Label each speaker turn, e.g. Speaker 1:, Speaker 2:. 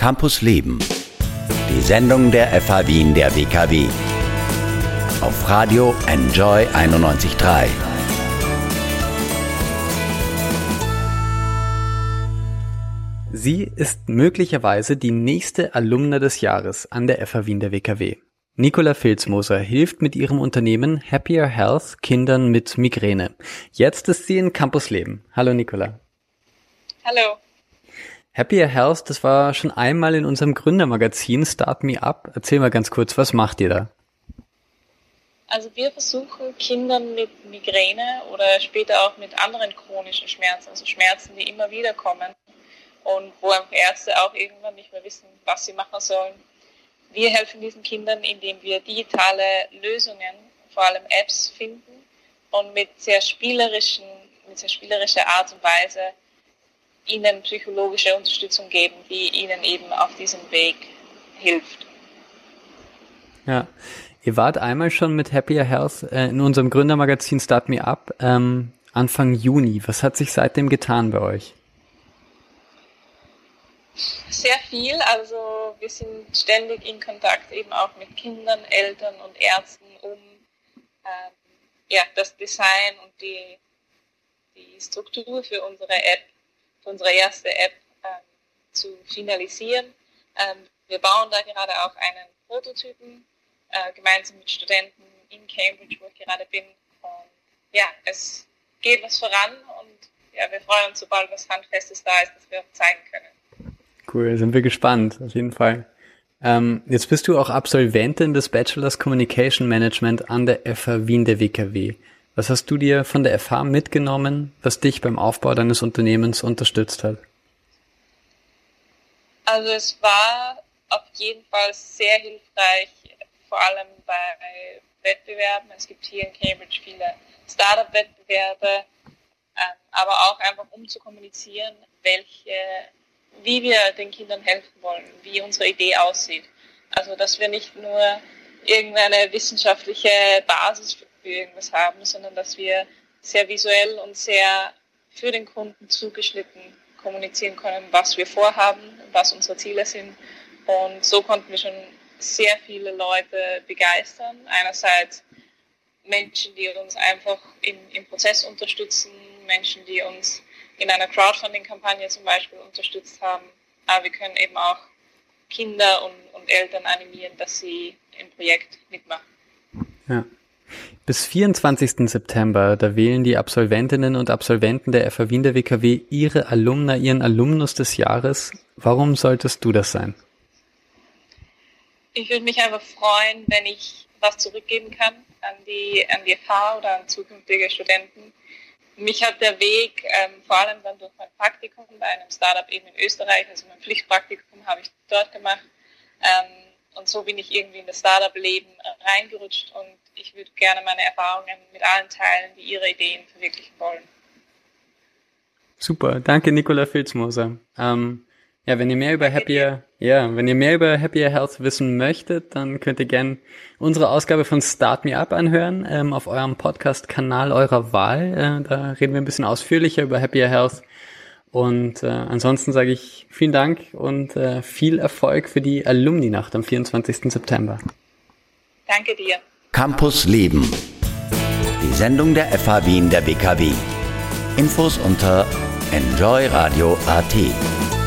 Speaker 1: Campus Leben. Die Sendung der FH Wien der WKW. Auf Radio Enjoy 91.3.
Speaker 2: Sie ist möglicherweise die nächste Alumna des Jahres an der FH Wien der WKW. Nicola Filzmoser hilft mit ihrem Unternehmen Happier Health Kindern mit Migräne. Jetzt ist sie in Campus Leben. Hallo Nicola.
Speaker 3: Hallo.
Speaker 2: Happier Health, das war schon einmal in unserem Gründermagazin Start Me Up. Erzähl mal ganz kurz, was macht ihr da?
Speaker 3: Also wir versuchen Kindern mit Migräne oder später auch mit anderen chronischen Schmerzen, also Schmerzen, die immer wieder kommen und wo Ärzte auch irgendwann nicht mehr wissen, was sie machen sollen, wir helfen diesen Kindern, indem wir digitale Lösungen, vor allem Apps finden und mit sehr spielerischen, mit sehr spielerischer Art und Weise ihnen psychologische Unterstützung geben, die ihnen eben auf diesem Weg hilft.
Speaker 2: Ja, ihr wart einmal schon mit Happier Health äh, in unserem Gründermagazin Start Me Up ähm, Anfang Juni. Was hat sich seitdem getan bei euch?
Speaker 3: Sehr viel. Also wir sind ständig in Kontakt eben auch mit Kindern, Eltern und Ärzten, um ähm, ja, das Design und die, die Struktur für unsere App, unsere erste App ähm, zu finalisieren. Ähm, wir bauen da gerade auch einen Prototypen äh, gemeinsam mit Studenten in Cambridge, wo ich gerade bin. Und ja, es geht was voran und ja, wir freuen uns, sobald was Handfestes da ist, dass wir auch zeigen können.
Speaker 2: Cool, sind wir gespannt, auf jeden Fall. Ähm, jetzt bist du auch Absolventin des Bachelors Communication Management an der FH Wien der WKW. Was hast du dir von der FH mitgenommen, was dich beim Aufbau deines Unternehmens unterstützt hat?
Speaker 3: Also es war auf jeden Fall sehr hilfreich, vor allem bei Wettbewerben. Es gibt hier in Cambridge viele Startup-Wettbewerbe, ähm, aber auch einfach um zu kommunizieren, welche wie wir den Kindern helfen wollen, wie unsere Idee aussieht. Also, dass wir nicht nur irgendeine wissenschaftliche Basis für irgendwas haben, sondern dass wir sehr visuell und sehr für den Kunden zugeschnitten kommunizieren können, was wir vorhaben, was unsere Ziele sind. Und so konnten wir schon sehr viele Leute begeistern. Einerseits Menschen, die uns einfach im, im Prozess unterstützen, Menschen, die uns in einer Crowdfunding-Kampagne zum Beispiel unterstützt haben. Aber wir können eben auch Kinder und, und Eltern animieren, dass sie im Projekt mitmachen.
Speaker 2: Ja. Bis 24. September, da wählen die Absolventinnen und Absolventen der FA Wien der WKW ihre Alumna, ihren Alumnus des Jahres. Warum solltest du das sein?
Speaker 3: Ich würde mich einfach freuen, wenn ich was zurückgeben kann an die, an die FH oder an zukünftige Studenten mich hat der Weg, ähm, vor allem dann durch mein Praktikum bei einem Startup eben in Österreich, also mein Pflichtpraktikum habe ich dort gemacht. Ähm, und so bin ich irgendwie in das Startup-Leben reingerutscht und ich würde gerne meine Erfahrungen mit allen teilen, die ihre Ideen verwirklichen wollen.
Speaker 2: Super, danke Nicola Filzmoser. Ähm, ja, wenn ihr mehr über Happier, ja, wenn ihr mehr über Happier Health wissen möchtet, dann könnt ihr gern unsere Ausgabe von Start Me Up anhören ähm, auf eurem Podcast-Kanal eurer Wahl. Äh, da reden wir ein bisschen ausführlicher über Happier Health. Und äh, ansonsten sage ich vielen Dank und äh, viel Erfolg für die Alumni-Nacht am 24. September.
Speaker 3: Danke dir.
Speaker 1: Campus Leben. Die Sendung der FH Wien der WKW. Infos unter enjoyradio.at.